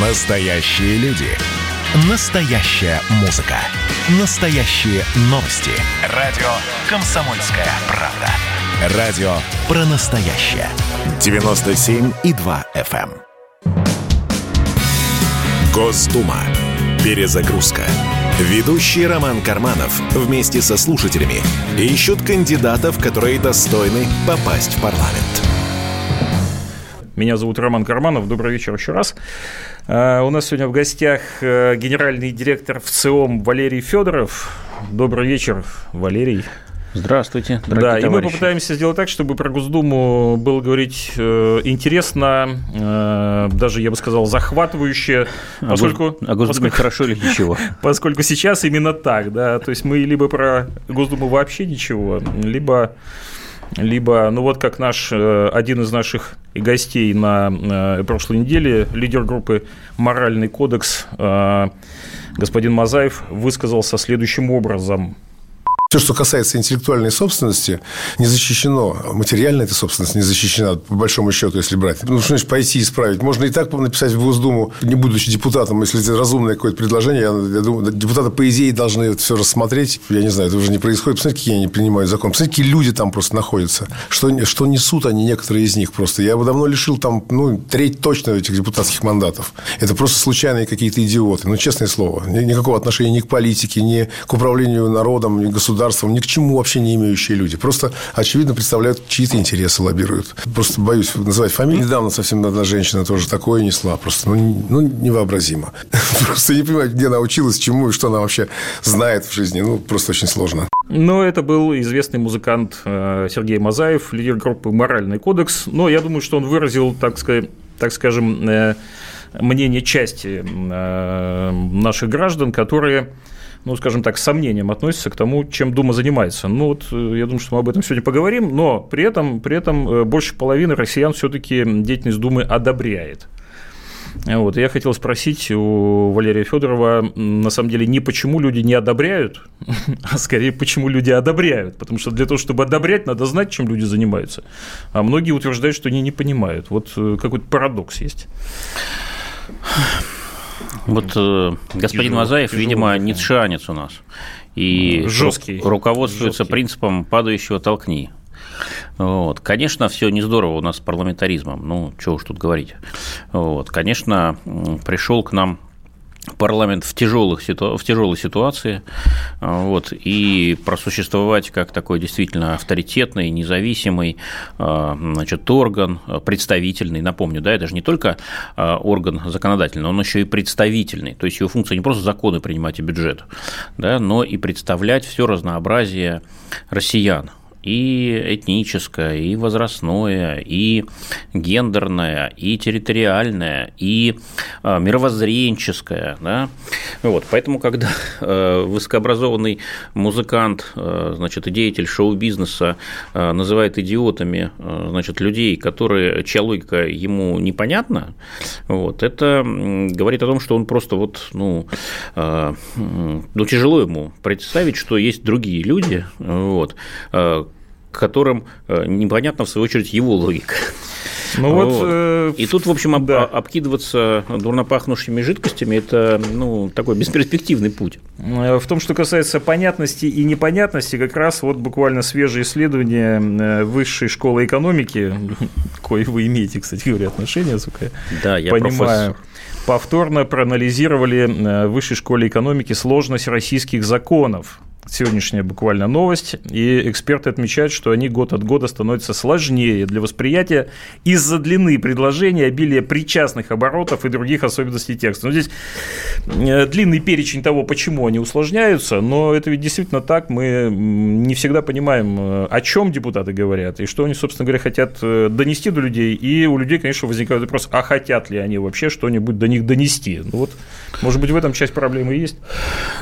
Настоящие люди. Настоящая музыка. Настоящие новости. Радио «Комсомольская правда». Радио про настоящее. 97,2 FM. эм. Госдума. Перезагрузка. Ведущий Роман Карманов вместе со слушателями ищут кандидатов, которые достойны попасть в парламент. Меня зовут Роман Карманов. Добрый вечер еще раз. Uh, у нас сегодня в гостях uh, генеральный директор ВЦИОМ Валерий Федоров. Добрый вечер, Валерий. Здравствуйте, дорогие Да, товарищи. и мы попытаемся сделать так, чтобы про Госдуму было говорить э, интересно, э, даже, я бы сказал, захватывающе, а поскольку... А Госдуме поскольку, хорошо или ничего? Поскольку сейчас именно так, да, то есть мы либо про Госдуму вообще ничего, либо либо, ну вот как наш, э, один из наших гостей на э, прошлой неделе, лидер группы «Моральный кодекс» э, господин Мазаев высказался следующим образом – все, что касается интеллектуальной собственности, не защищено. Материальная эта собственность не защищена, по большому счету, если брать. Ну, что значит пойти исправить? Можно и так написать в Госдуму, не будучи депутатом, если это разумное какое-то предложение. Я, я думаю, депутаты, по идее, должны это все рассмотреть. Я не знаю, это уже не происходит. Посмотрите, какие они принимают закон. Посмотрите, какие люди там просто находятся. Что, что несут они, некоторые из них просто. Я бы давно лишил там, ну, треть точно этих депутатских мандатов. Это просто случайные какие-то идиоты. Ну, честное слово. Никакого отношения ни к политике, ни к управлению народом, ни к государством, ни к чему вообще не имеющие люди. Просто, очевидно, представляют чьи-то интересы, лоббируют. Просто боюсь называть фамилию. Недавно совсем одна женщина тоже такое несла. Просто, ну, ну невообразимо. Просто не понимаю, где она училась, чему и что она вообще знает в жизни. Ну, просто очень сложно. Но это был известный музыкант э, Сергей Мазаев, лидер группы «Моральный кодекс». Но я думаю, что он выразил, так, сказать, так скажем, э, мнение части э, наших граждан, которые ну, скажем так, с сомнением относятся к тому, чем Дума занимается. Ну, вот э, я думаю, что мы об этом сегодня поговорим, но при этом, при этом э, больше половины россиян все-таки деятельность Думы одобряет. Вот, я хотел спросить у Валерия Федорова, на самом деле, не почему люди не одобряют, а скорее, почему люди одобряют. Потому что для того, чтобы одобрять, надо знать, чем люди занимаются. А многие утверждают, что они не понимают. Вот э, какой-то парадокс есть. Вот э, господин Мазаев, видимо, ницшанец у нас. И жесткий, руководствуется жесткий. принципом падающего толкни. Вот. Конечно, все не здорово у нас с парламентаризмом. Ну, что уж тут говорить. Вот. Конечно, пришел к нам парламент в, тяжелых ситу... в тяжелой ситуации, а, вот, и просуществовать как такой действительно авторитетный, независимый а, значит, орган, представительный, напомню, да, это же не только а, орган законодательный, он еще и представительный, то есть его функция не просто законы принимать и бюджет, да, но и представлять все разнообразие россиян, и этническое, и возрастное, и гендерное, и территориальное, и а, мировоззренческое. Да? Вот, поэтому, когда э, высокообразованный музыкант, э, значит, и деятель шоу-бизнеса э, называет идиотами значит, людей, которые, чья логика ему непонятна, вот, это говорит о том, что он просто вот, ну, ну, тяжело ему представить, что есть другие люди, вот, которым э, непонятна, в свою очередь, его логика. Ну вот, вот. Э, и тут, в общем, об, да. обкидываться дурнопахнущими жидкостями – это ну, такой бесперспективный путь. Э, в том, что касается понятности и непонятности, как раз вот буквально свежее исследование Высшей школы экономики, кое вы имеете, кстати говоря, отношения, сука, да, я понимаю. Профессор повторно проанализировали в Высшей школе экономики сложность российских законов сегодняшняя буквально новость, и эксперты отмечают, что они год от года становятся сложнее для восприятия из-за длины предложения, обилия причастных оборотов и других особенностей текста. Но здесь э, длинный перечень того, почему они усложняются, но это ведь действительно так, мы не всегда понимаем, э, о чем депутаты говорят, и что они, собственно говоря, хотят э, донести до людей, и у людей, конечно, возникает вопрос, а хотят ли они вообще что-нибудь до них донести? Ну вот, может быть, в этом часть проблемы и есть?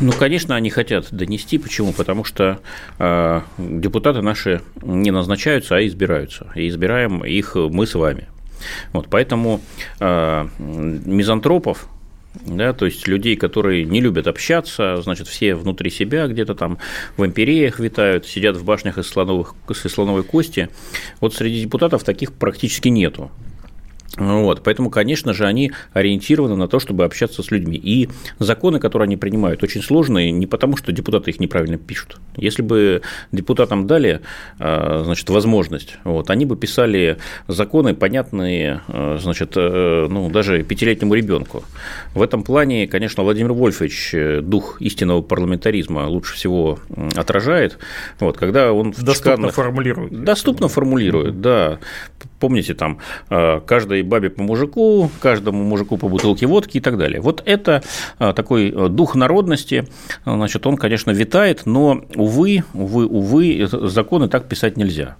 Ну, конечно, они хотят донести, почему Почему? Потому что э, депутаты наши не назначаются, а избираются. И избираем их мы с вами. Вот, поэтому э, мизантропов, да, то есть людей, которые не любят общаться, значит, все внутри себя где-то там в империях витают, сидят в башнях из, слоновых, из слоновой кости. Вот среди депутатов таких практически нету. Вот, поэтому, конечно же, они ориентированы на то, чтобы общаться с людьми. И законы, которые они принимают, очень сложные не потому, что депутаты их неправильно пишут. Если бы депутатам дали а, значит, возможность, вот, они бы писали законы, понятные а, значит, э, ну, даже пятилетнему ребенку. В этом плане, конечно, Владимир Вольфович э, дух истинного парламентаризма лучше всего отражает, вот, когда он доступно шикарных... формулирует. Доступно формулирует, да. Помните, там а, каждый бабе по мужику, каждому мужику по бутылке водки и так далее. Вот это а, такой а, дух народности, значит, он, конечно, витает, но, увы, увы, увы, законы так писать нельзя.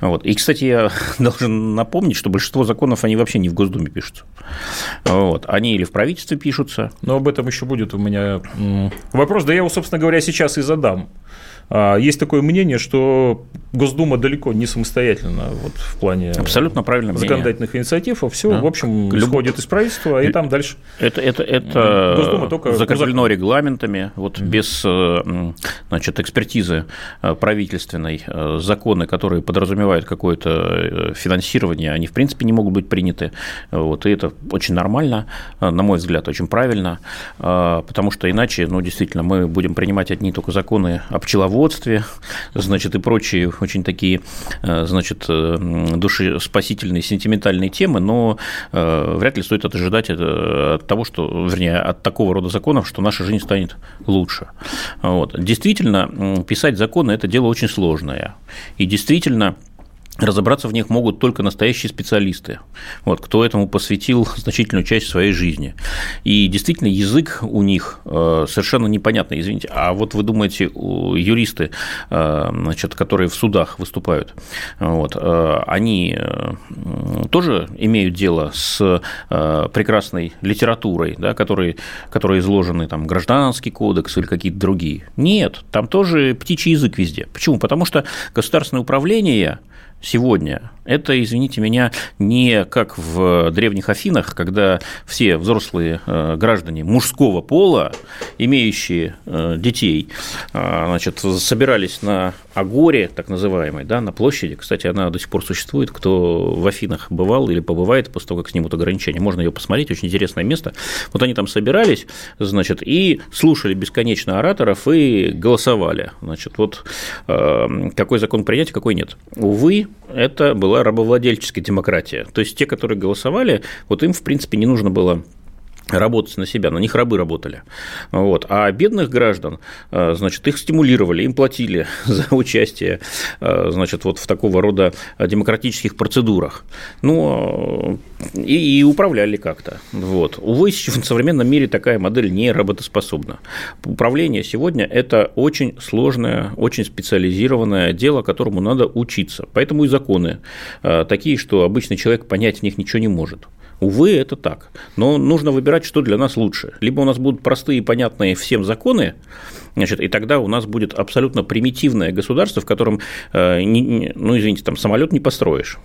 Вот. И, кстати, я должен напомнить, что большинство законов, они вообще не в Госдуме пишутся. Вот. Они или в правительстве пишутся. Но об этом еще будет у меня вопрос. Да я его, собственно говоря, сейчас и задам. А, есть такое мнение, что Госдума далеко не самостоятельно вот, в плане Абсолютно правильно законодательных мнение. инициатив, а все, да. в общем, Люб... исходит из правительства, и там дальше. Это, это, это Госдума только закреплено регламентами, вот mm-hmm. без э, значит, экспертизы э, правительственной, э, законы, которые подразумевают какое-то финансирование, они, в принципе, не могут быть приняты. Вот, и это очень нормально, на мой взгляд, очень правильно, потому что иначе, ну, действительно, мы будем принимать одни только законы о пчеловодстве, животноводстве, значит, и прочие очень такие, э, значит, э, душеспасительные, сентиментальные темы, но э, вряд ли стоит ожидать от того, что, вернее, от такого рода законов, что наша жизнь станет лучше. Вот. Действительно, писать законы – это дело очень сложное. И действительно, Разобраться в них могут только настоящие специалисты, вот, кто этому посвятил значительную часть своей жизни. И действительно, язык у них э, совершенно непонятный, извините. А вот вы думаете, юристы, э, значит, которые в судах выступают, вот, э, они тоже имеют дело с прекрасной литературой, да, которые, которые изложены там, гражданский кодекс или какие-то другие? Нет, там тоже птичий язык везде. Почему? Потому что государственное управление сегодня. Это, извините меня, не как в древних Афинах, когда все взрослые э, граждане мужского пола, имеющие э, детей, э, значит, собирались на Агоре, так называемой, да, на площади. Кстати, она до сих пор существует. Кто в Афинах бывал или побывает после того, как снимут ограничения, можно ее посмотреть. Очень интересное место. Вот они там собирались, значит, и слушали бесконечно ораторов и голосовали. Значит, вот какой закон принять, какой нет. Увы, это была рабовладельческая демократия. То есть те, которые голосовали, вот им, в принципе, не нужно было работать на себя, на них рабы работали. Вот. А бедных граждан, э, значит, их стимулировали, им платили за участие э, значит, вот в такого рода демократических процедурах. Ну, и, и управляли как-то. Вот. Увы, в современном мире такая модель не работоспособна. Управление сегодня – это очень сложное, очень специализированное дело, которому надо учиться. Поэтому и законы э, такие, что обычный человек понять в них ничего не может. Увы, это так. Но нужно выбирать, что для нас лучше. Либо у нас будут простые и понятные всем законы, значит, и тогда у нас будет абсолютно примитивное государство, в котором, э, ну, извините, там самолет не построишь.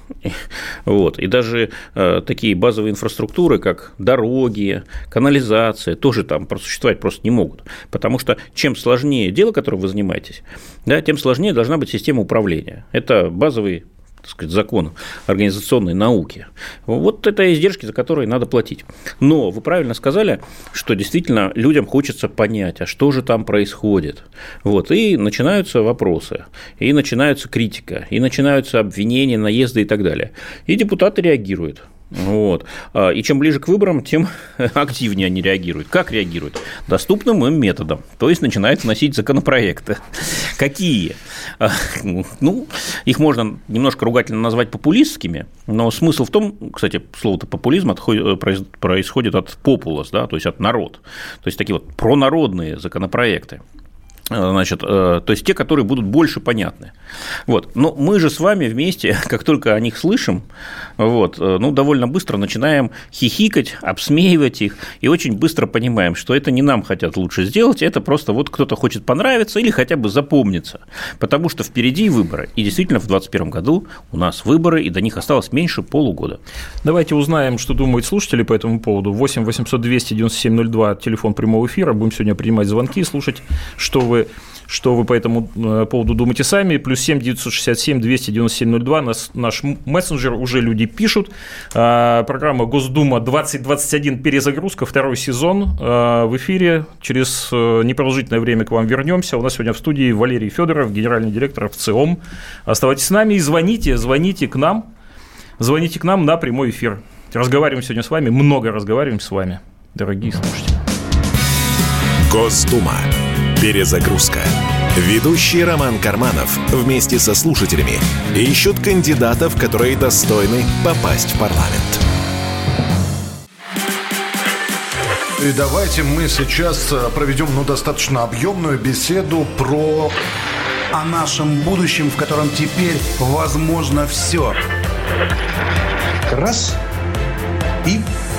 Вот. И даже э, такие базовые инфраструктуры, как дороги, канализация, тоже там просуществовать просто не могут. Потому что чем сложнее дело, которым вы занимаетесь, да, тем сложнее должна быть система управления. Это базовый так сказать, закон организационной науки. Вот это издержки, за которые надо платить. Но вы правильно сказали, что действительно людям хочется понять, а что же там происходит. Вот, и начинаются вопросы, и начинается критика, и начинаются обвинения, наезды и так далее. И депутаты реагируют. Вот. А, и чем ближе к выборам, тем активнее они реагируют. Как реагируют? Доступным им методом. То есть начинают вносить законопроекты. Какие? А, ну, их можно немножко ругательно назвать популистскими, но смысл в том, кстати, слово-то популизм происходит от популос, да, то есть от народ. То есть такие вот пронародные законопроекты. Э, значит, э, то есть те, которые будут больше понятны. Вот. Но мы же с вами вместе, как только о них слышим, вот, э, ну, довольно быстро начинаем хихикать, обсмеивать их, и очень быстро понимаем, что это не нам хотят лучше сделать, это просто вот кто-то хочет понравиться или хотя бы запомниться, потому что впереди выборы. И действительно, в 2021 году у нас выборы, и до них осталось меньше полугода. Давайте узнаем, что думают слушатели по этому поводу. 8 800 297 02, телефон прямого эфира. Будем сегодня принимать звонки и слушать, что вы что вы по этому э, поводу думаете сами. Плюс 7 967 297 02. Нас, наш мессенджер уже люди пишут. А, программа Госдума 2021 перезагрузка, второй сезон а, в эфире. Через э, непродолжительное время к вам вернемся. У нас сегодня в студии Валерий Федоров, генеральный директор ВЦИОМ. Оставайтесь с нами и звоните, звоните к нам. Звоните к нам на прямой эфир. Разговариваем сегодня с вами, много разговариваем с вами, дорогие слушатели. Госдума. Перезагрузка. Ведущий Роман Карманов вместе со слушателями ищут кандидатов, которые достойны попасть в парламент. И давайте мы сейчас э, проведем ну, достаточно объемную беседу про... О нашем будущем, в котором теперь возможно все. Раз и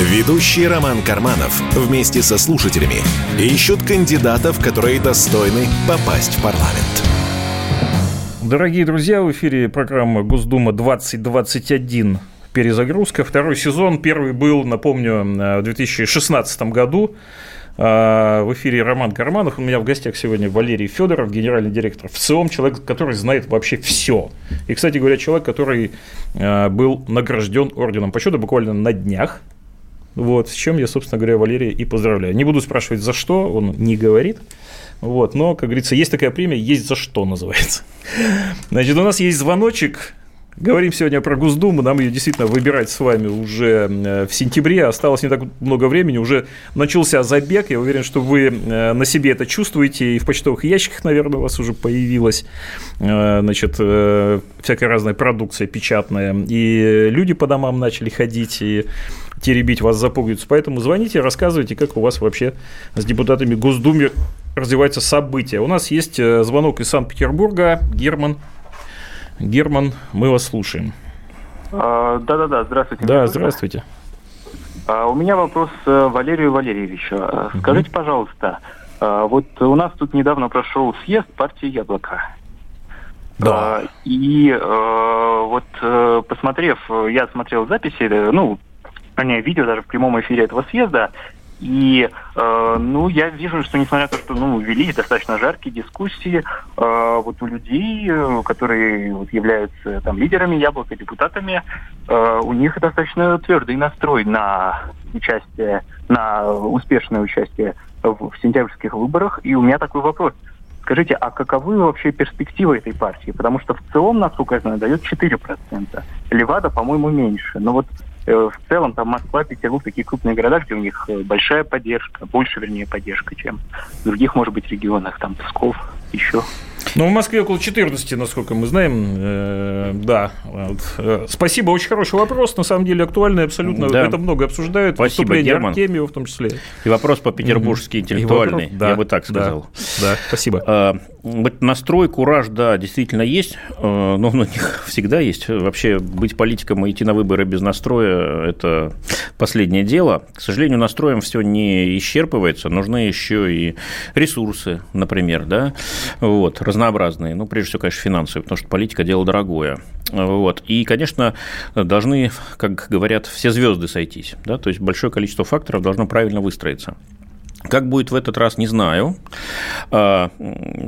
Ведущий Роман Карманов вместе со слушателями ищут кандидатов, которые достойны попасть в парламент. Дорогие друзья, в эфире программа Госдума 2021 перезагрузка. Второй сезон. Первый был, напомню, в 2016 году. А, в эфире Роман Карманов. У меня в гостях сегодня Валерий Федоров, генеральный директор ВЦИОМ, человек, который знает вообще все. И, кстати говоря, человек, который а, был награжден орденом почета буквально на днях. Вот, с чем я, собственно говоря, Валерия и поздравляю. Не буду спрашивать, за что, он не говорит. Вот, но, как говорится, есть такая премия, есть за что называется. Значит, у нас есть звоночек. Говорим сегодня про Госдуму, нам ее действительно выбирать с вами уже э, в сентябре, осталось не так много времени, уже начался забег, я уверен, что вы э, на себе это чувствуете, и в почтовых ящиках, наверное, у вас уже появилась, э, значит, всякая разная продукция печатная, и люди по домам начали ходить, и теребить вас за пуговицу. Поэтому звоните, рассказывайте, как у вас вообще с депутатами Госдумы развиваются события. У нас есть э, звонок из Санкт-Петербурга. Герман. Герман, мы вас слушаем. А, да-да-да, здравствуйте. Да, здравствуйте. А, у меня вопрос э, Валерию Валерьевичу. Угу. Скажите, пожалуйста, вот у нас тут недавно прошел съезд партии «Яблоко». Да. И вот посмотрев, я смотрел записи, ну, не, видео даже в прямом эфире этого съезда. И, э, ну, я вижу, что несмотря на то, что, ну, велись достаточно жаркие дискуссии, э, вот у людей, э, которые вот, являются там лидерами яблока, депутатами, э, у них достаточно твердый настрой на участие, на успешное участие в, в сентябрьских выборах. И у меня такой вопрос. Скажите, а каковы вообще перспективы этой партии? Потому что в целом, насколько я знаю, дает 4%. Левада, по-моему, меньше. Но вот в целом там Москва, Петербург, такие крупные города, где у них э, большая поддержка, больше, вернее, поддержка, чем в других, может быть, регионах, там Псков, еще. Ну, в Москве около 14, насколько мы знаем. Э, да. Вот. Э, спасибо, очень хороший вопрос. На самом деле актуальный абсолютно. Да. Это много обсуждают. Спасибо, Герман. Артемьева в том числе. И вопрос по-петербургски интеллектуальный, вопрос, да, я бы так сказал. Да, да спасибо. А, настрой, кураж, да, действительно есть, э, но у них всегда есть. Вообще быть политиком и идти на выборы без настроя – это последнее дело. К сожалению, настроем все не исчерпывается. Нужны еще и ресурсы, например, да, вот, разнообразные. Ну, прежде всего, конечно, финансовые, потому что политика – дело дорогое. Вот. И, конечно, должны, как говорят, все звезды сойтись. Да? То есть большое количество факторов должно правильно выстроиться. Как будет в этот раз, не знаю. А,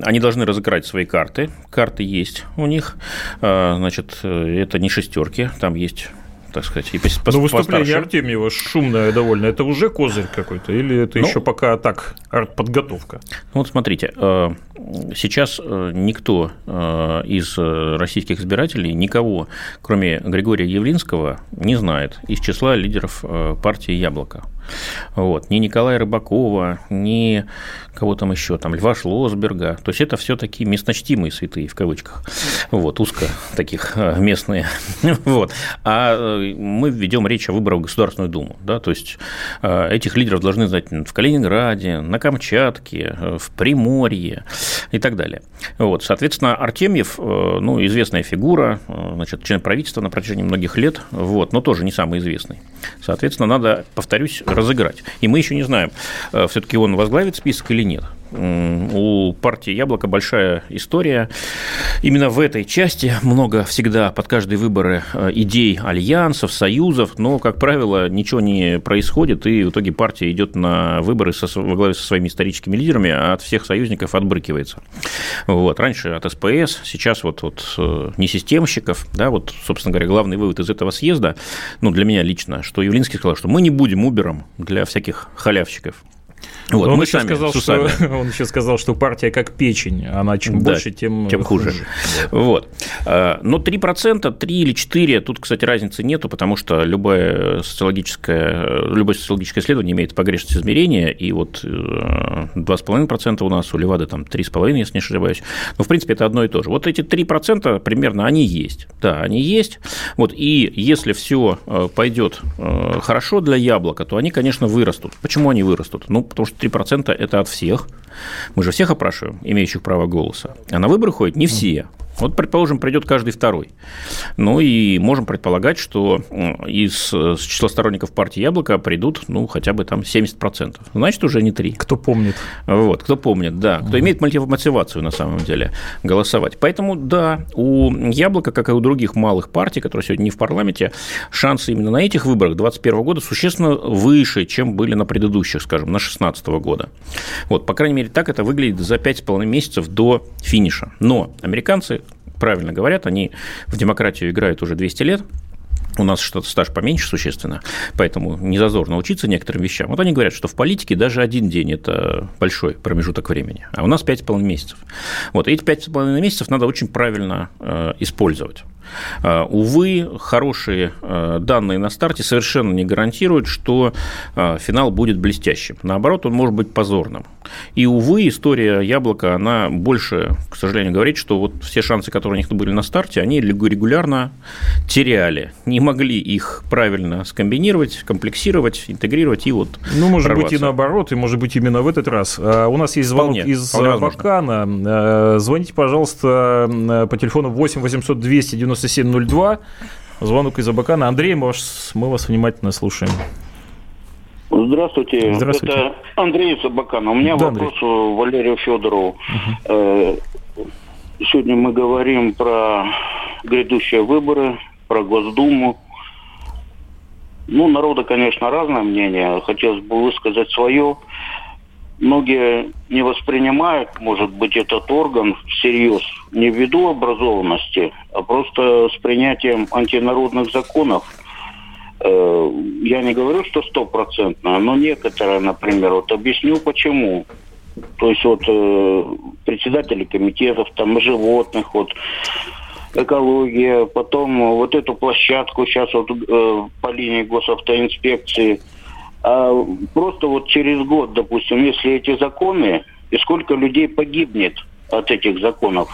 они должны разыграть свои карты. Карты есть у них. А, значит, это не шестерки, там есть так сказать. И по, Но выступление постарше. Артемьева шумное довольно. Это уже козырь какой-то? Или это ну, еще пока так, подготовка? Ну, вот смотрите, э, сейчас э, никто э, из российских избирателей, никого, кроме Григория Явлинского, не знает из числа лидеров партии «Яблоко». Вот. Ни Николая Рыбакова, ни кого там еще, там Льва Шлосберга. То есть это все такие местночтимые святые в кавычках. Вот, узко таких э, местные. Вот. А э, мы ведем речь о выборах в Государственную Думу. Да? То есть э, этих лидеров должны знать в Калининграде, на Камчатке, в Приморье и так далее. Вот, соответственно, Артемьев, ну, известная фигура, значит, член правительства на протяжении многих лет, вот, но тоже не самый известный. Соответственно, надо, повторюсь, разыграть. И мы еще не знаем, э, все-таки он возглавит список или нет у партии «Яблоко» большая история. Именно в этой части много всегда под каждые выборы э, идей альянсов, союзов, но, как правило, ничего не происходит, и в итоге партия идет на выборы со, во главе со своими историческими лидерами, а от всех союзников отбрыкивается. Вот. Раньше от СПС, сейчас вот, вот э, несистемщиков, да, вот, собственно говоря, главный вывод из этого съезда, ну, для меня лично, что Явлинский сказал, что мы не будем Убером для всяких халявщиков. Вот, он, еще сказал, что, он еще сказал, что партия как печень, она чем да, больше, тем, тем хуже. хуже. Вот. Но 3%, 3 или 4, тут, кстати, разницы нету, потому что любое социологическое, любое социологическое исследование имеет погрешность измерения, и вот 2,5% э, у нас, у Левады там 3,5%, если не ошибаюсь. Но, в принципе, это одно и то же. Вот эти 3% примерно, они есть. Да, они есть. Вот, и если все э, пойдет э, хорошо для яблока, то они, конечно, вырастут. Почему они вырастут? Ну, потому что 3% это от всех. Мы же всех опрашиваем, имеющих право голоса. А на выборы ходят не все. Вот, предположим, придет каждый второй. Ну и можем предполагать, что из числа сторонников партии «Яблоко» придут, ну, хотя бы там 70%. Значит, уже не три. Кто помнит. Вот, кто помнит, да. Кто угу. имеет мотивацию, на самом деле, голосовать. Поэтому, да, у «Яблока», как и у других малых партий, которые сегодня не в парламенте, шансы именно на этих выборах 2021 года существенно выше, чем были на предыдущих, скажем, на 2016 года. Вот, по крайней мере, так это выглядит за 5,5 месяцев до финиша. Но американцы правильно говорят, они в демократию играют уже 200 лет, у нас что-то стаж поменьше существенно, поэтому не зазорно учиться некоторым вещам. Вот они говорят, что в политике даже один день – это большой промежуток времени, а у нас 5,5 месяцев. Вот, и эти 5,5 месяцев надо очень правильно э, использовать. Э, увы, хорошие э, данные на старте совершенно не гарантируют, что э, финал будет блестящим. Наоборот, он может быть позорным. И, увы, история Яблока, она больше, к сожалению, говорит, что вот все шансы, которые у них были на старте, они регулярно теряли, не могли их правильно скомбинировать, комплексировать, интегрировать и вот Ну, может прорваться. быть, и наоборот, и может быть, именно в этот раз. А, у нас есть звонок вполне, из вполне Абакана. Звоните, пожалуйста, по телефону 8 800 290 9702. Звонок из Абакана. Андрей, мы вас, мы вас внимательно слушаем. Здравствуйте. Здравствуйте. Это Андрей из Абакана. У меня да, вопрос Андрей. Валерию Федорову. Угу. Сегодня мы говорим про грядущие выборы, про Госдуму. Ну, народа, конечно, разное мнение. Хотелось бы высказать свое многие не воспринимают, может быть, этот орган всерьез не ввиду образованности, а просто с принятием антинародных законов. Э, я не говорю, что стопроцентно, но некоторые, например, вот объясню почему. То есть вот э, председатели комитетов, там животных, вот экология, потом вот эту площадку сейчас вот э, по линии госавтоинспекции – а просто вот через год, допустим, если эти законы, и сколько людей погибнет от этих законов?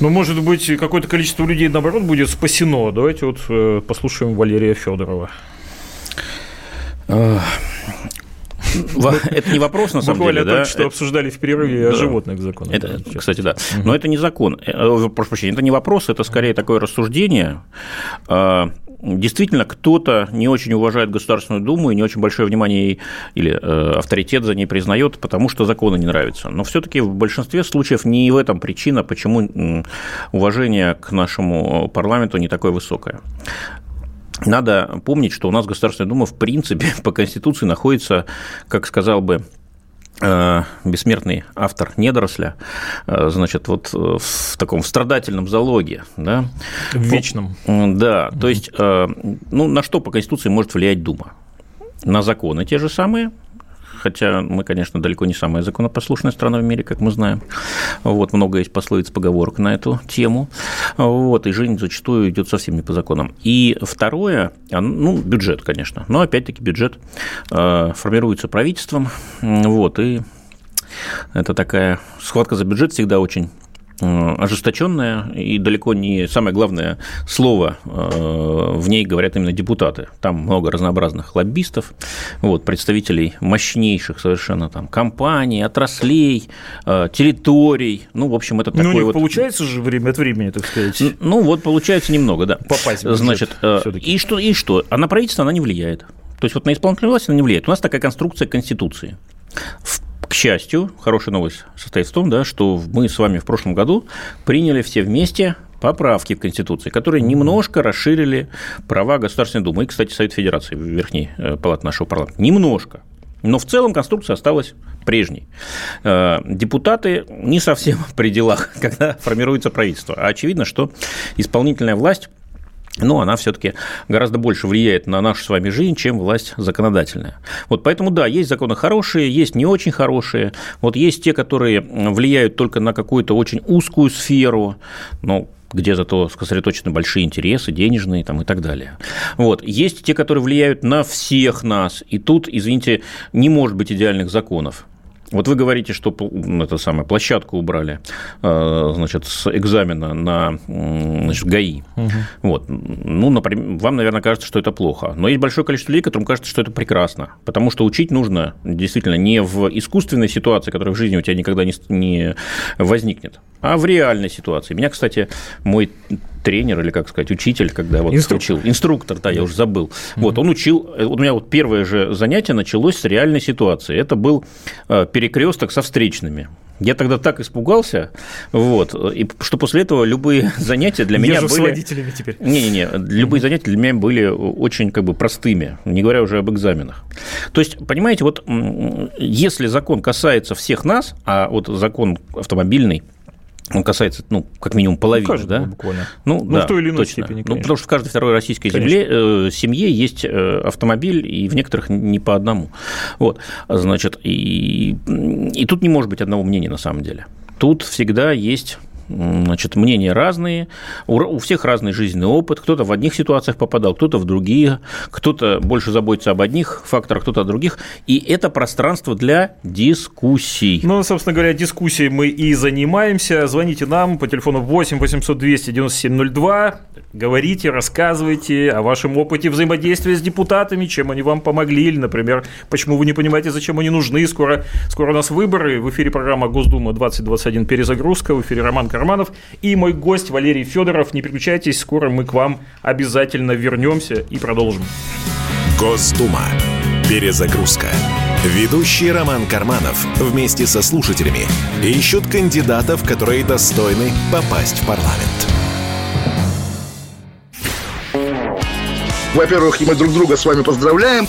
Ну, может быть, какое-то количество людей, наоборот, будет спасено. Давайте вот э, послушаем Валерия Федорова. Это не вопрос, на самом деле, да? что обсуждали в перерыве о животных законах. Кстати, да. Но это не закон. Э, прошу прощения, это не вопрос, это скорее такое рассуждение. А, действительно кто-то не очень уважает Государственную Думу и не очень большое внимание или э, авторитет за ней признает, потому что законы не нравятся. Но все-таки в большинстве случаев не в этом причина, почему уважение к нашему парламенту не такое высокое. Надо помнить, что у нас Государственная Дума в принципе по Конституции находится, как сказал бы Э, бессмертный автор «Недоросля», э, значит, вот э, в таком страдательном залоге, да? В вечном. Да, то есть, ну, на что по Конституции может влиять Дума? На законы те же самые, хотя мы, конечно, далеко не самая законопослушная страна в мире, как мы знаем. Вот, много есть пословиц, поговорок на эту тему. Вот, и жизнь зачастую идет совсем не по законам. И второе, а, ну, бюджет, конечно, но опять-таки бюджет э, формируется правительством, вот, и это такая схватка за бюджет всегда очень ожесточенная, и далеко не самое главное слово в ней говорят именно депутаты. Там много разнообразных лоббистов, вот, представителей мощнейших совершенно там компаний, отраслей, территорий. Ну, в общем, это такой ну, вот... получается же время от времени, так сказать. Ну, вот получается немного, да. Попасть в Значит, и что, и что? А на правительство она не влияет. То есть вот на исполнительную власть она не влияет. У нас такая конструкция Конституции. К счастью, хорошая новость состоит в том, да, что мы с вами в прошлом году приняли все вместе поправки в Конституции, которые немножко расширили права Государственной Думы и, кстати, Совет Федерации, Верхней э, палаты нашего парламента. Немножко. Но в целом конструкция осталась прежней. Э, депутаты не совсем в пределах, когда формируется правительство. А очевидно, что исполнительная власть но она все-таки гораздо больше влияет на нашу с вами жизнь, чем власть законодательная. Вот поэтому, да, есть законы хорошие, есть не очень хорошие. Вот есть те, которые влияют только на какую-то очень узкую сферу, ну, где зато сосредоточены большие интересы, денежные там, и так далее. Вот. Есть те, которые влияют на всех нас, и тут, извините, не может быть идеальных законов. Вот вы говорите, что это самое, площадку убрали э, значит, с экзамена на значит, ГАИ. Угу. Вот. Ну, например, вам, наверное, кажется, что это плохо. Но есть большое количество людей, которым кажется, что это прекрасно. Потому что учить нужно действительно не в искусственной ситуации, которая в жизни у тебя никогда не, не возникнет, а в реальной ситуации. Меня, кстати, мой тренер или, как сказать, учитель, когда вот инструктор. учил, инструктор, да, я уже забыл. Mm-hmm. Вот, он учил, э, у меня вот первое же занятие началось с реальной ситуации. Это был э, перекресток со встречными. Я тогда так испугался, вот, и что после этого любые занятия для меня были... с водителями теперь. Не-не-не, любые занятия для меня были очень как бы простыми, не говоря уже об экзаменах. То есть, понимаете, вот если закон касается всех нас, а вот закон автомобильный, он касается, ну, как минимум половины, ну, да? буквально. Ну, ну да, в той или иной точно. степени, конечно. Ну, потому что в каждой второй российской земле, э, семье есть э, автомобиль, и в некоторых не по одному. Вот, значит, и, и тут не может быть одного мнения на самом деле. Тут всегда есть Значит, мнения разные, у всех разный жизненный опыт, кто-то в одних ситуациях попадал, кто-то в другие, кто-то больше заботится об одних факторах, кто-то о других, и это пространство для дискуссий. Ну, собственно говоря, дискуссией мы и занимаемся. Звоните нам по телефону 8 800 297 02, говорите, рассказывайте о вашем опыте взаимодействия с депутатами, чем они вам помогли, или, например, почему вы не понимаете, зачем они нужны. Скоро, скоро у нас выборы, в эфире программа Госдума 2021 перезагрузка, в эфире Роман Карманов и мой гость Валерий Федоров. Не переключайтесь, скоро мы к вам обязательно вернемся и продолжим. Госдума. Перезагрузка. Ведущий Роман Карманов вместе со слушателями ищут кандидатов, которые достойны попасть в парламент. Во-первых, мы друг друга с вами поздравляем.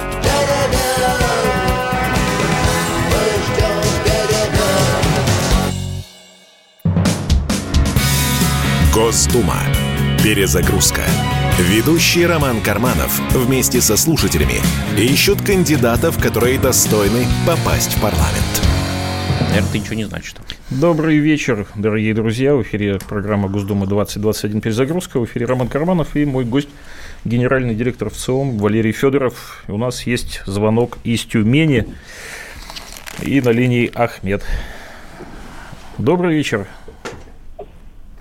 Госдума. Перезагрузка. Ведущий Роман Карманов вместе со слушателями ищут кандидатов, которые достойны попасть в парламент. Наверное, это ничего не значит. Добрый вечер, дорогие друзья. В эфире программа Госдума 2021 перезагрузка. В эфире Роман Карманов и мой гость, генеральный директор ВЦИОМ Валерий Федоров. У нас есть звонок из Тюмени и на линии Ахмед. Добрый вечер.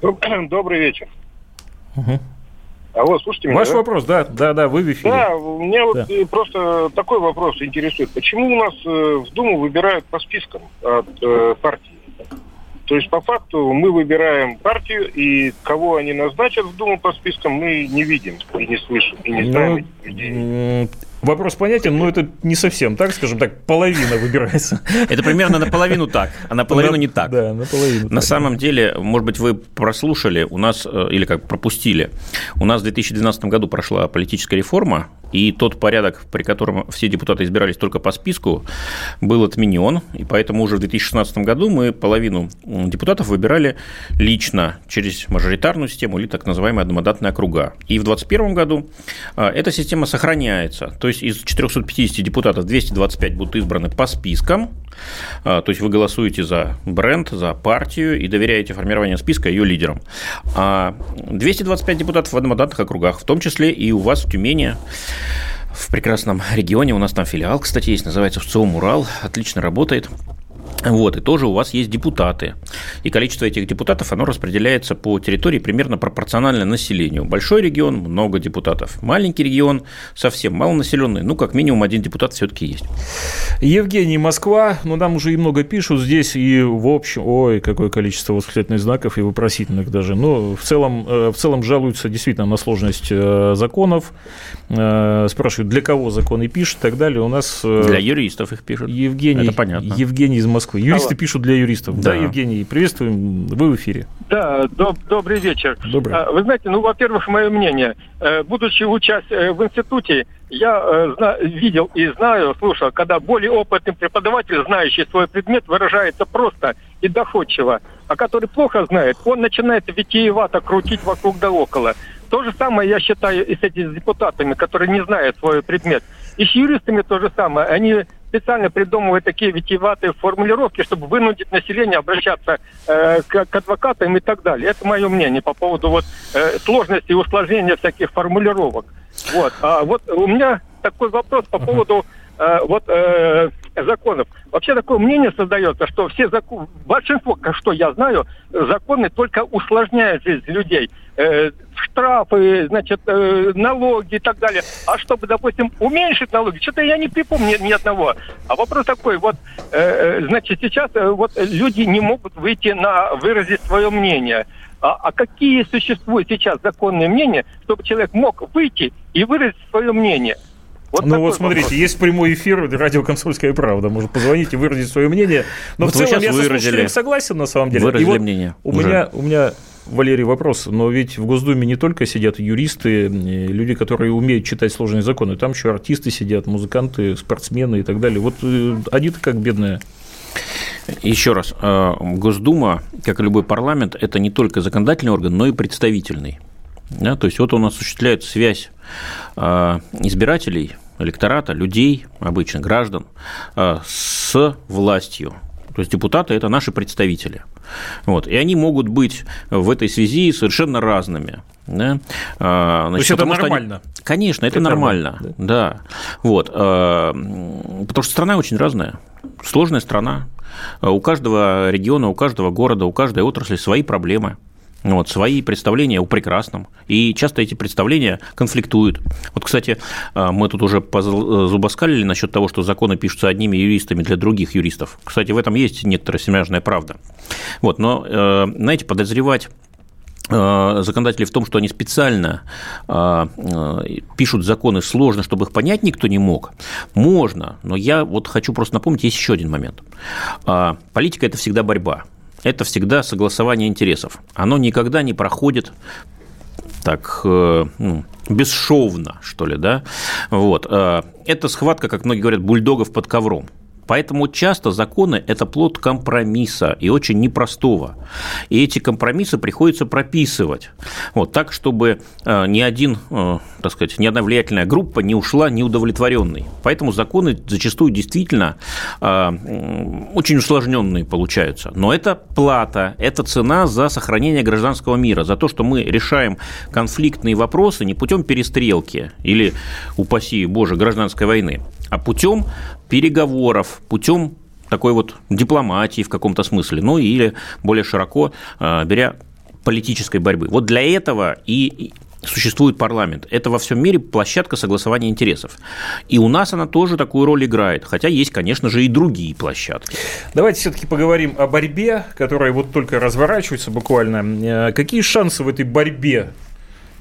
Добрый вечер. Угу. Алло, слушайте меня, Ваш да? вопрос, да, да, да, вы в эфире. Да, меня да. вот просто такой вопрос интересует. Почему у нас э, в Думу выбирают по спискам от э, партии? То есть, по факту, мы выбираем партию, и кого они назначат в Думу по спискам, мы не видим, и не слышим, и не знаем ну, этих людей. Вопрос понятен, но это не совсем так, скажем так, половина выбирается. Это примерно наполовину так, а наполовину не так. Да, наполовину. На самом деле, может быть, вы прослушали, у нас, э, или как пропустили, у нас в 2012 году прошла политическая реформа, и тот порядок, при котором все депутаты избирались только по списку, был отменен, и поэтому уже в 2016 году мы половину депутатов выбирали лично через мажоритарную систему или так называемые одномандатные округа. И в 2021 году а, эта система сохраняется, то есть из 450 депутатов 225 будут избраны по спискам, то есть вы голосуете за бренд, за партию и доверяете формированию списка ее лидерам. А 225 депутатов в одномандатных округах, в том числе и у вас в Тюмени, в прекрасном регионе. У нас там филиал, кстати, есть, называется ВЦО «Урал». Отлично работает. Вот, и тоже у вас есть депутаты. И количество этих депутатов, оно распределяется по территории примерно пропорционально населению. Большой регион – много депутатов. Маленький регион – совсем малонаселенный. Ну, как минимум, один депутат все-таки есть. Евгений, Москва. Ну, нам уже и много пишут здесь. И в общем, ой, какое количество восклицательных знаков и вопросительных даже. Но в целом, э, в целом жалуются действительно на сложность э, законов. Э, спрашивают, для кого законы пишут и так далее. У нас... Для юристов их пишут. Евгений, Это понятно. Евгений из Москвы Москвы. Юристы Алло. пишут для юристов. Да. да, Евгений, приветствуем. Вы в эфире. Да, доб- добрый вечер. Добрый. А, вы знаете, ну, во-первых, мое мнение. Э, будучи учась э, в институте, я э, видел и знаю, слушал, когда более опытный преподаватель, знающий свой предмет, выражается просто и доходчиво, а который плохо знает, он начинает витиевато крутить вокруг да около. То же самое я считаю и с этими депутатами, которые не знают свой предмет. И с юристами то же самое. Они специально придумывают такие витиеватые формулировки, чтобы вынудить население обращаться э, к, к адвокатам и так далее. Это мое мнение по поводу вот, э, сложности и усложнения всяких формулировок. Вот. А вот у меня такой вопрос по поводу э, вот э, законов. Вообще такое мнение создается, что все законы, большинство, что я знаю, законы только усложняют жизнь людей. Э, штрафы, значит, э, налоги и так далее. А чтобы, допустим, уменьшить налоги, что-то я не припомню ни, одного. А вопрос такой, вот, э, значит, сейчас вот люди не могут выйти на выразить свое мнение. А, а какие существуют сейчас законные мнения, чтобы человек мог выйти и выразить свое мнение? Вот ну вот смотрите, вопрос. есть прямой эфир, радио «Комсомольская правда». Может позвонить и выразить свое мнение. Но вот в целом я выразили. со согласен на самом деле. Выразили вот мнение. У меня, у меня Валерий, вопрос. Но ведь в Госдуме не только сидят юристы, люди, которые умеют читать сложные законы. Там еще артисты сидят, музыканты, спортсмены и так далее. Вот э, они-то как бедные. Еще раз, э, Госдума, как и любой парламент, это не только законодательный орган, но и представительный. Да, то есть вот он осуществляет связь э, избирателей, электората, людей, обычно граждан, э, с властью. То есть депутаты – это наши представители. Вот. И они могут быть в этой связи совершенно разными. Да? А, значит, То есть это нормально? Они... Конечно, это, это нормально. нормально. Да. да. Вот. Потому что страна очень разная. Сложная страна. У каждого региона, у каждого города, у каждой отрасли свои проблемы вот, свои представления о прекрасном. И часто эти представления конфликтуют. Вот, кстати, а, мы тут уже зубоскалили насчет того, что законы пишутся одними юристами для других юристов. Кстати, в этом есть некоторая семяжная правда. Вот, но, э, знаете, подозревать э, законодатели в том, что они специально э, пишут законы сложно, чтобы их понять никто не мог, можно. Но я вот хочу просто напомнить, есть еще один момент. Политика – это всегда борьба это всегда согласование интересов. Оно никогда не проходит так э, ну, бесшовно, что ли, да. Вот. Э, это схватка, как многие говорят, бульдогов под ковром. Поэтому часто законы – это плод компромисса и очень непростого. И эти компромиссы приходится прописывать вот, так, чтобы э, ни один, э, так сказать, ни одна влиятельная группа не ушла неудовлетворенной. Поэтому законы зачастую действительно э, очень усложненные получаются. Но это плата, это цена за сохранение гражданского мира, за то, что мы решаем конфликтные вопросы не путем перестрелки или, упаси боже, гражданской войны, а путем переговоров, путем такой вот дипломатии в каком-то смысле, ну или более широко э, беря политической борьбы. Вот для этого и существует парламент. Это во всем мире площадка согласования интересов. И у нас она тоже такую роль играет, хотя есть, конечно же, и другие площадки. Давайте все-таки поговорим о борьбе, которая вот только разворачивается буквально. Э, какие шансы в этой борьбе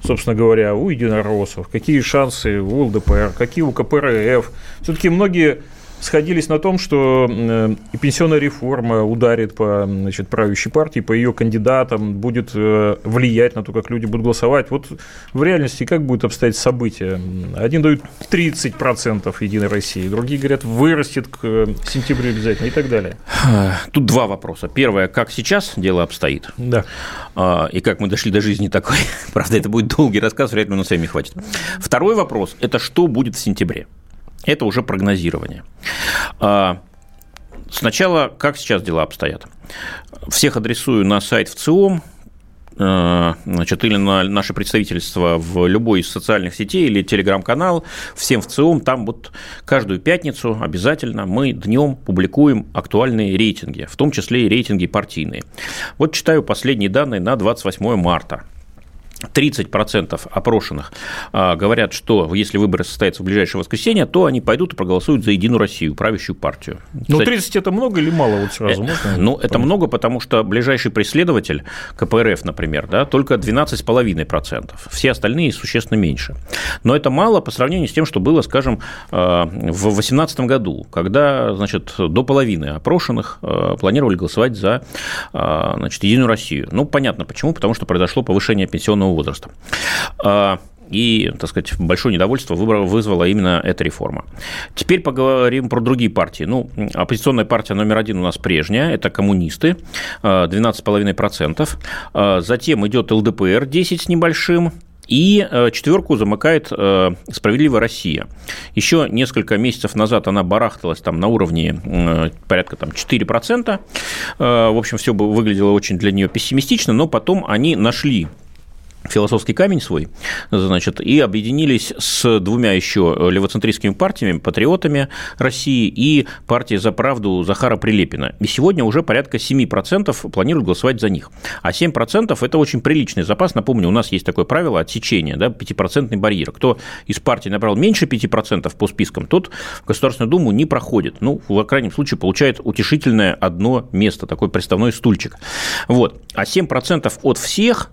собственно говоря, у единороссов, какие шансы у ЛДПР, какие у КПРФ. Все-таки многие сходились на том, что э, и пенсионная реформа ударит по значит, правящей партии, по ее кандидатам, будет э, влиять на то, как люди будут голосовать. Вот в реальности как будет обстоять событие? Один дают 30% Единой России, другие говорят, вырастет к сентябрю обязательно и так далее. Тут два вопроса. Первое, как сейчас дело обстоит? Да. А, и как мы дошли до жизни такой. Правда, это будет долгий рассказ, вряд ли на время хватит. Второй вопрос – это что будет в сентябре? Это уже прогнозирование. А, сначала, как сейчас дела обстоят? Всех адресую на сайт в ЦИОМ, а, значит, или на наше представительство в любой из социальных сетей или телеграм-канал, всем в ЦИОМ, там вот каждую пятницу обязательно мы днем публикуем актуальные рейтинги, в том числе и рейтинги партийные. Вот читаю последние данные на 28 марта. 30% опрошенных а, говорят, что если выборы состоятся в ближайшее воскресенье, то они пойдут и проголосуют за Единую Россию, правящую партию. Ну, 30 это много или мало вот сразу? Э, можно ну, понять? это много, потому что ближайший преследователь, КПРФ, например, да, только 12,5%. Все остальные существенно меньше. Но это мало по сравнению с тем, что было, скажем, а, в 2018 году, когда, значит, до половины опрошенных а, планировали голосовать за, значит, Единую Россию. Ну, понятно почему, потому что произошло повышение пенсионного пенсионного возраста. А, и, так сказать, большое недовольство вызвала именно эта реформа. Теперь поговорим про другие партии. Ну, оппозиционная партия номер один у нас прежняя, это коммунисты, 12,5%. А, затем идет ЛДПР, 10 с небольшим, и четверку замыкает «Справедливая Россия». Еще несколько месяцев назад она барахталась там на уровне порядка там, 4%. В общем, все выглядело очень для нее пессимистично, но потом они нашли философский камень свой, значит, и объединились с двумя еще левоцентристскими партиями, патриотами России и партией «За правду» Захара Прилепина. И сегодня уже порядка 7% планируют голосовать за них. А 7% – это очень приличный запас. Напомню, у нас есть такое правило отсечения, да, 5% барьер. Кто из партий набрал меньше 5% по спискам, тот в Государственную Думу не проходит. Ну, в крайнем случае, получает утешительное одно место, такой приставной стульчик. Вот. А 7% от всех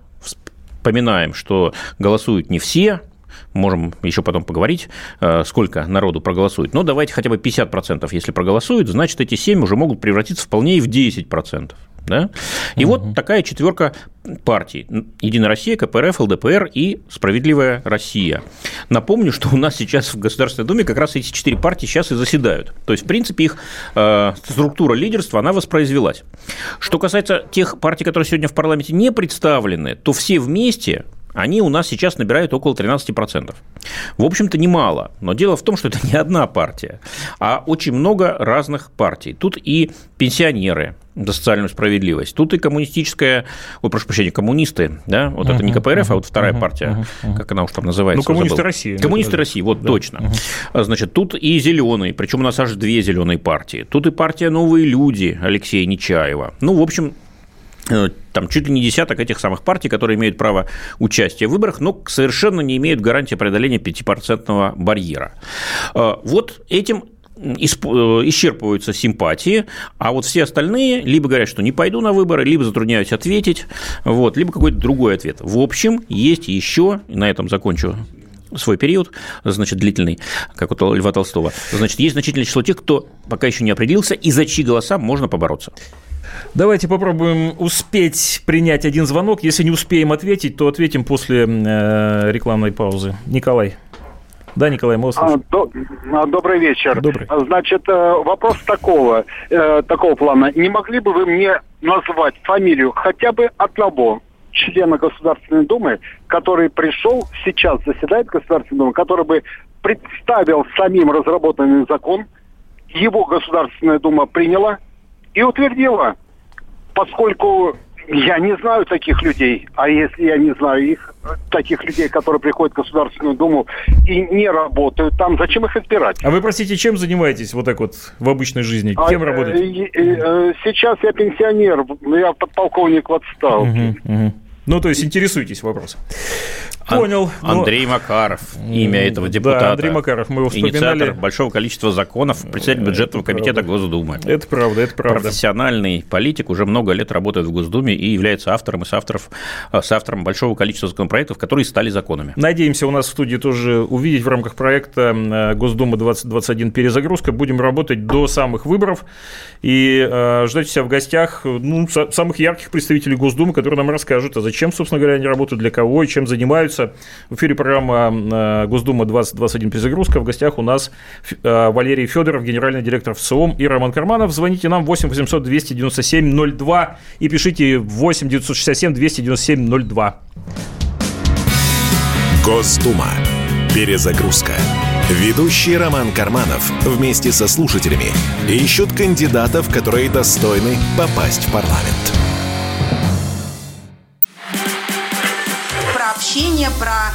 вспоминаем, что голосуют не все, можем еще потом поговорить, э, сколько народу проголосует. Но давайте хотя бы 50%, если проголосуют, значит, эти 7 уже могут превратиться вполне и в 10%. Да? И угу. вот такая четверка партий. Единая Россия, КПРФ, ЛДПР и Справедливая Россия. Напомню, что у нас сейчас в Государственной Думе как раз эти четыре партии сейчас и заседают. То есть, в принципе, их э, структура лидерства, она воспроизвелась. Что касается тех партий, которые сегодня в парламенте не представлены, то все вместе они у нас сейчас набирают около 13%. В общем-то, немало. Но дело в том, что это не одна партия, а очень много разных партий. Тут и пенсионеры, за социальную справедливость. Тут и коммунистическая, ой, прошу прощения, коммунисты, да, вот uh-huh, это не КПРФ, uh-huh, а вот вторая uh-huh, партия, uh-huh, как она уж там называется. Ну, коммунисты забыл. России. Коммунисты да, России, вот да. точно. Uh-huh. Значит, тут и зеленые, причем у нас аж две зеленые партии. Тут и партия «Новые люди» Алексея Нечаева. Ну, в общем, там чуть ли не десяток этих самых партий, которые имеют право участия в выборах, но совершенно не имеют гарантии преодоления 5% барьера. Э, вот этим э, исчерпываются симпатии, а вот все остальные либо говорят, что не пойду на выборы, либо затрудняюсь ответить, вот, либо какой-то другой ответ. В общем, есть еще, на этом закончу свой период, значит, длительный, как у Льва Толстого, значит, есть значительное число тех, кто пока еще не определился, и за чьи голоса можно побороться. Давайте попробуем успеть принять один звонок. Если не успеем ответить, то ответим после э, рекламной паузы. Николай. Да, Николай, мы а, до, а, Добрый вечер. Добрый. Значит, э, вопрос такого, э, такого плана. Не могли бы вы мне назвать фамилию хотя бы одного члена Государственной Думы, который пришел, сейчас заседает Государственной Думы, который бы представил самим разработанный закон, его Государственная Дума приняла и утвердила поскольку я не знаю таких людей, а если я не знаю их, таких людей, которые приходят в Государственную Думу и не работают там, зачем их избирать? А вы, простите, чем занимаетесь вот так вот в обычной жизни? А, Кем а, работаете? Э, э, сейчас я пенсионер, я подполковник в отставке. Угу, угу. Ну, то есть интересуетесь вопросом. Понял. Андрей но... Макаров, имя этого депутата. Да, Андрей Макаров, мы его вспоминали. Инициатор большого количества законов, председатель бюджетного это комитета правда. Госдумы. Это правда, это правда. Профессиональный политик, уже много лет работает в Госдуме и является автором и соавторов, э, соавтором большого количества законопроектов, которые стали законами. Надеемся, у нас в студии тоже увидеть в рамках проекта э, Госдума 2021 перезагрузка. Будем работать до самых выборов и э, ждать себя в гостях ну, самых ярких представителей Госдумы, которые нам расскажут, а зачем, собственно говоря, они работают, для кого и чем занимаются. В эфире программа э, Госдума 2021 перезагрузка. В гостях у нас э, Валерий Федоров, генеральный директор ВСОМ и Роман Карманов. Звоните нам 8 800 297 02 и пишите 8 967 297 02. Госдума. Перезагрузка. Ведущий Роман Карманов вместе со слушателями ищут кандидатов, которые достойны попасть в парламент. Общение, про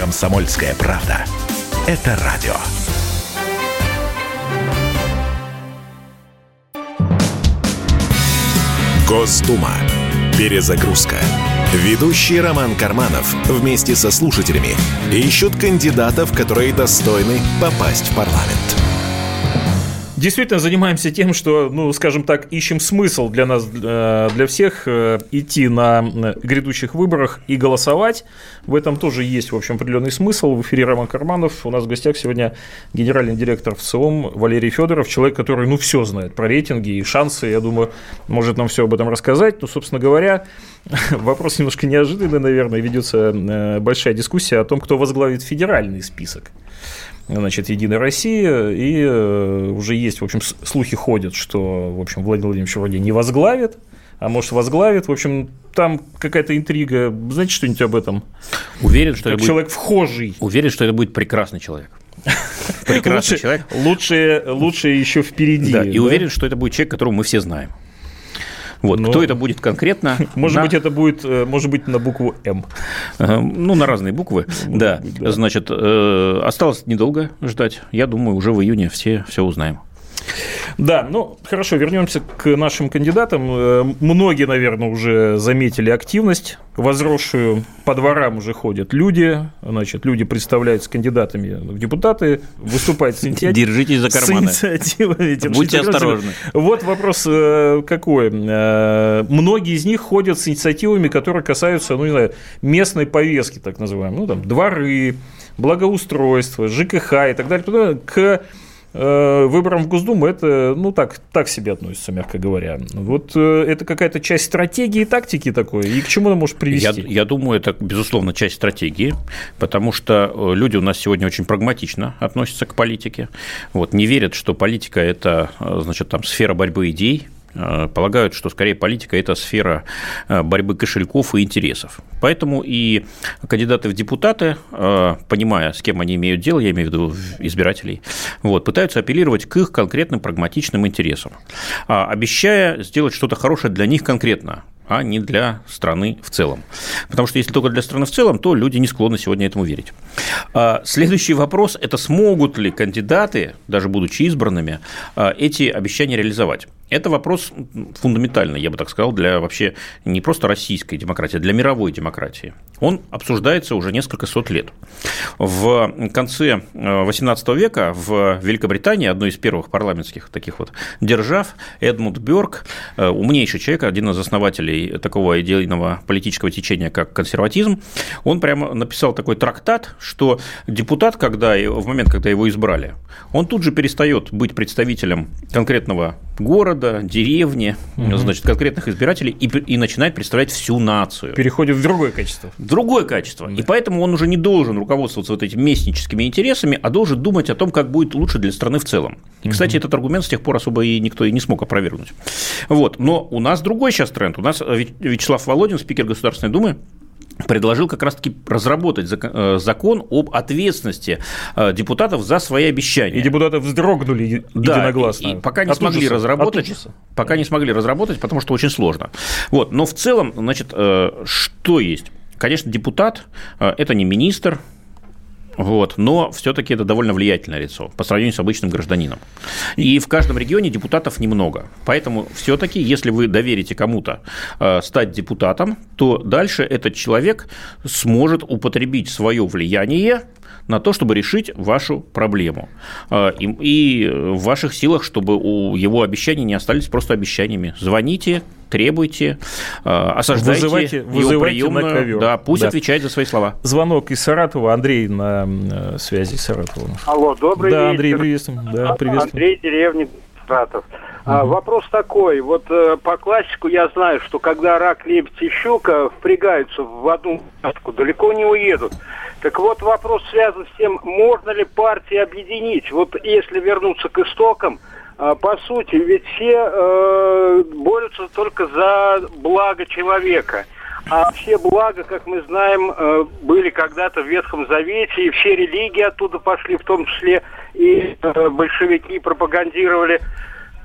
«Комсомольская правда». Это радио. Госдума. Перезагрузка. Ведущий Роман Карманов вместе со слушателями ищут кандидатов, которые достойны попасть в парламент. Действительно занимаемся тем, что, ну, скажем так, ищем смысл для нас, э, для всех э, идти на грядущих выборах и голосовать. В этом тоже есть, в общем, определенный смысл. В эфире Роман Карманов. У нас в гостях сегодня генеральный директор ВСОМ Валерий Федоров, человек, который, ну, все знает про рейтинги и шансы. Я думаю, может нам все об этом рассказать. Ну, собственно говоря, вопрос немножко неожиданный, наверное. Ведется э, большая дискуссия о том, кто возглавит федеральный список значит, Единая Россия, и э, уже есть, в общем, слухи ходят, что, в общем, Владимир Владимирович вроде не возглавит, а может возглавит. В общем, там какая-то интрига. Знаете что-нибудь об этом? Уверен, что это человек будет... вхожий. Уверен, что это будет прекрасный человек. Прекрасный человек. Лучше, лучше еще впереди. Да, и уверен, что это будет человек, которого мы все знаем. Вот, Но... кто это будет конкретно? Может на... быть, это будет, э, может быть, на букву М. Ну, на разные буквы, да. Значит, э, осталось недолго ждать. Я думаю, уже в июне все все узнаем. Да, ну хорошо, вернемся к нашим кандидатам. Э, многие, наверное, уже заметили активность возросшую. По дворам уже ходят люди, значит, люди представляются кандидатами в депутаты, выступают с, инициатив... Держитесь за карманы. с инициативами. Будьте осторожны. Вот вопрос э, какой. Э, многие из них ходят с инициативами, которые касаются, ну, не знаю, местной повестки, так называемой. Ну, там, дворы, благоустройство, ЖКХ и так далее, к выборам в Госдуму это, ну, так, так себе относится, мягко говоря. Вот э, это какая-то часть стратегии и тактики такой, и к чему она может привести? Я, я думаю, это, безусловно, часть стратегии, потому что э, люди у нас сегодня очень прагматично относятся к политике, вот, не верят, что политика – это, значит, там, сфера борьбы идей, Э, полагают, что скорее политика – это сфера э, борьбы кошельков и интересов. Поэтому и кандидаты в депутаты, э, понимая, с кем они имеют дело, я имею в виду избирателей, вот, пытаются апеллировать к их конкретным прагматичным интересам, а обещая сделать что-то хорошее для них конкретно, а не для страны в целом. Потому что если только для страны в целом, то люди не склонны сегодня этому верить. А, следующий вопрос – это смогут ли кандидаты, даже будучи избранными, эти обещания реализовать. Это вопрос фундаментальный, я бы так сказал, для вообще не просто российской демократии, а для мировой демократии. Он обсуждается уже несколько сот лет. В конце XVIII века в Великобритании, одной из первых парламентских таких вот держав, Эдмунд Бёрк, э, умнейший человек, один из основателей такого идейного политического течения, как консерватизм, он прямо написал такой трактат, что депутат, когда, в момент, когда его избрали, он тут же перестает быть представителем конкретного города, деревни, угу. значит, конкретных избирателей и, и начинает представлять всю нацию. Переходит в другое качество. Другое качество. Да. И поэтому он уже не должен руководствоваться вот этими местническими интересами, а должен думать о том, как будет лучше для страны в целом. И, кстати, угу. этот аргумент с тех пор особо и никто и не смог опровергнуть. Вот. Но у нас другой сейчас тренд. У нас Вячеслав Володин, спикер Государственной Думы, предложил как раз-таки разработать э, закон об ответственности э, депутатов за свои обещания. И депутаты вздрогнули единогласно. Да, и, и пока не от смогли ужаса, разработать, пока не смогли разработать, потому что очень сложно. Вот, но в целом, значит, э, что есть? Конечно, депутат – это не министр, вот. Но все-таки это довольно влиятельное лицо по сравнению с обычным гражданином. И в каждом регионе депутатов немного. Поэтому все-таки, если вы доверите кому-то э, стать депутатом, то дальше этот человек сможет употребить свое влияние на то, чтобы решить вашу проблему. Э, и в ваших силах, чтобы у его обещаний не остались просто обещаниями. Звоните, требуйте, э, осаждайте вызывайте, вызывайте на ковер. Да, пусть да. отвечает за свои слова. Звонок из Саратова. Андрей на э, связи с Саратовым. Алло, добрый да, вечер. Андрей, приветствуем. Да, приветствуем. Андрей, деревня Саратов. А, вопрос такой. Вот э, по классику я знаю, что когда рак, лебедь и щука впрягаются в одну катку, далеко не уедут. Так вот, вопрос связан с тем, можно ли партии объединить. Вот если вернуться к истокам, а, по сути, ведь все э, борются только за благо человека. А все блага, как мы знаем, э, были когда-то в Ветхом Завете, и все религии оттуда пошли, в том числе и э, большевики пропагандировали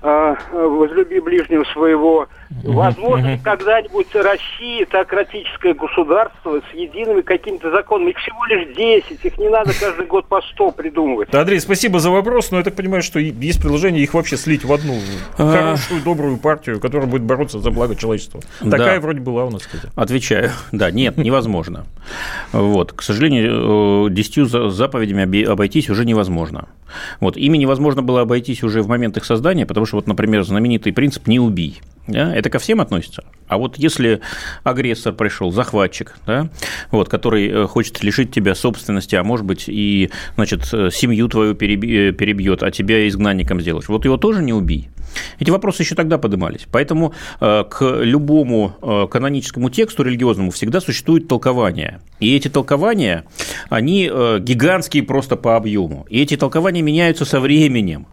э, возлюби ближнего своего. Возможно, когда-нибудь Россия, теократическое государство с едиными какими-то законами. Их всего лишь 10, их не надо каждый год по 100 придумывать. Да, Андрей, спасибо за вопрос, но я так понимаю, что есть предложение их вообще слить в одну а. хорошую, добрую партию, которая будет бороться за благо человечества. Такая вроде была у нас, кстати. Отвечаю. Да, нет, невозможно. Вот, к сожалению, э, десятью заповедями обойтись уже невозможно. Вот, ими невозможно было обойтись уже в момент их создания, потому что, вот, например, знаменитый принцип «не убий». Да, это ко всем относится. А вот если агрессор пришел, захватчик, да, вот, который э, хочет лишить тебя собственности, а может быть и значит, э, семью твою э, перебьет, а тебя изгнанником сделать, вот его тоже не убий. Эти вопросы еще тогда поднимались. Поэтому к любому каноническому тексту религиозному всегда существует толкование. И эти толкования, они гигантские просто по объему. И эти толкования меняются со временем.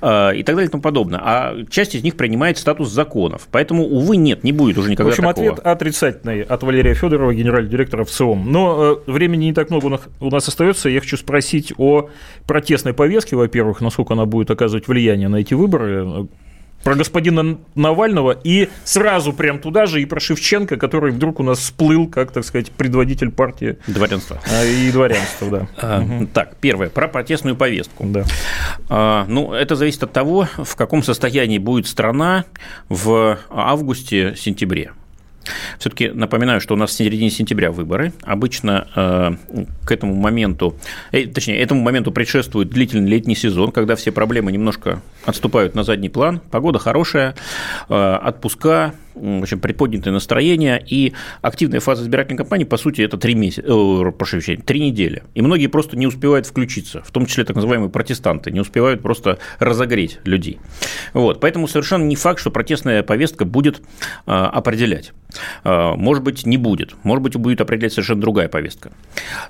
Э, и так далее и тому подобное. А часть из них принимает статус законов. Поэтому, увы, нет, не будет уже никогда. В общем, такого. ответ отрицательный от Валерия Федорова, генерального директора ВЦИОМ. Но э, времени не так много у нас остается. Я хочу спросить о протестной повестке, во-первых, насколько она будет оказывать влияние на эти выборы про господина Навального и сразу прям туда же и про Шевченко, который вдруг у нас всплыл, как, так сказать, предводитель партии. Дворянства. И дворянства, да. А, угу. Так, первое, про протестную повестку. Да. А, ну, это зависит от того, в каком состоянии будет страна в августе-сентябре. Все-таки напоминаю, что у нас в середине сентября выборы. Обычно э, к этому моменту, э, точнее, этому моменту предшествует длительный летний сезон, когда все проблемы немножко отступают на задний план. Погода хорошая, э, отпуска, в общем, приподнятое настроение, и активная фаза избирательной кампании, по сути, это три месяца, э, прошу прощения, три недели. И многие просто не успевают включиться, в том числе так называемые протестанты, не успевают просто разогреть людей. Вот, поэтому совершенно не факт, что протестная повестка будет э, определять. Может быть, не будет, может быть, будет определять совершенно другая повестка.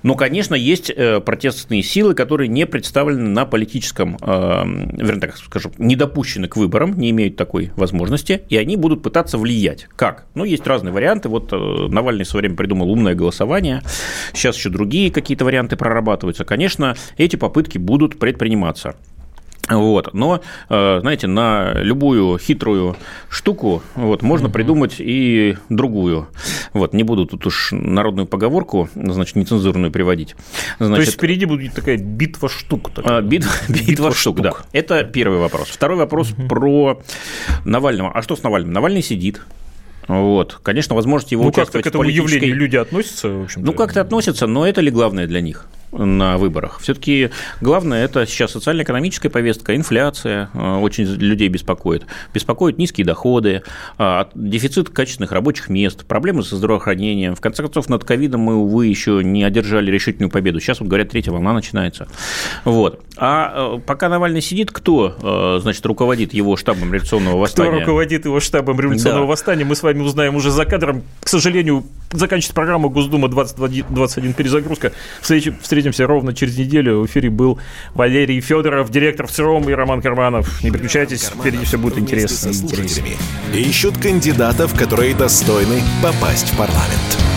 Но, конечно, есть протестные силы, которые не представлены на политическом, вернее, так скажем, не допущены к выборам, не имеют такой возможности, и они будут пытаться влиять влиять. Как? Ну, есть разные варианты. Вот э, Навальный в свое время придумал умное голосование. Сейчас еще другие какие-то варианты прорабатываются. Конечно, эти попытки будут предприниматься. Вот. Но, э, знаете, на любую хитрую штуку вот, можно угу. придумать и другую. Вот, не буду тут уж народную поговорку, значит, нецензурную приводить. Значит, То есть впереди будет такая битва штук. Такая. Битва, битва, битва штук, штук, да. Это первый вопрос. Второй вопрос угу. про Навального. А что с Навальным? Навальный сидит. Вот. Конечно, возможность его ну, участвовать как к этому политической... явлению люди относятся, в общем Ну, как-то относятся, но это ли главное для них? На выборах. Все-таки главное это сейчас социально-экономическая повестка, инфляция э, очень людей беспокоит. Беспокоят низкие доходы, э, дефицит качественных рабочих мест, проблемы со здравоохранением. В конце концов, над ковидом мы, увы, еще не одержали решительную победу. Сейчас, вот говорят, третья волна начинается. Вот. А э, пока Навальный сидит, кто, значит, руководит его штабом революционного восстания? Кто руководит его штабом революционного да. восстания, мы с вами узнаем уже за кадром. К сожалению, заканчивается программа Госдума 2021 перезагрузка. Встречи, встретимся ровно через неделю. В эфире был Валерий Федоров, директор ВЦИОМ и Роман Карманов. Не переключайтесь, впереди все будет интересно. Ищут кандидатов, которые достойны попасть в парламент.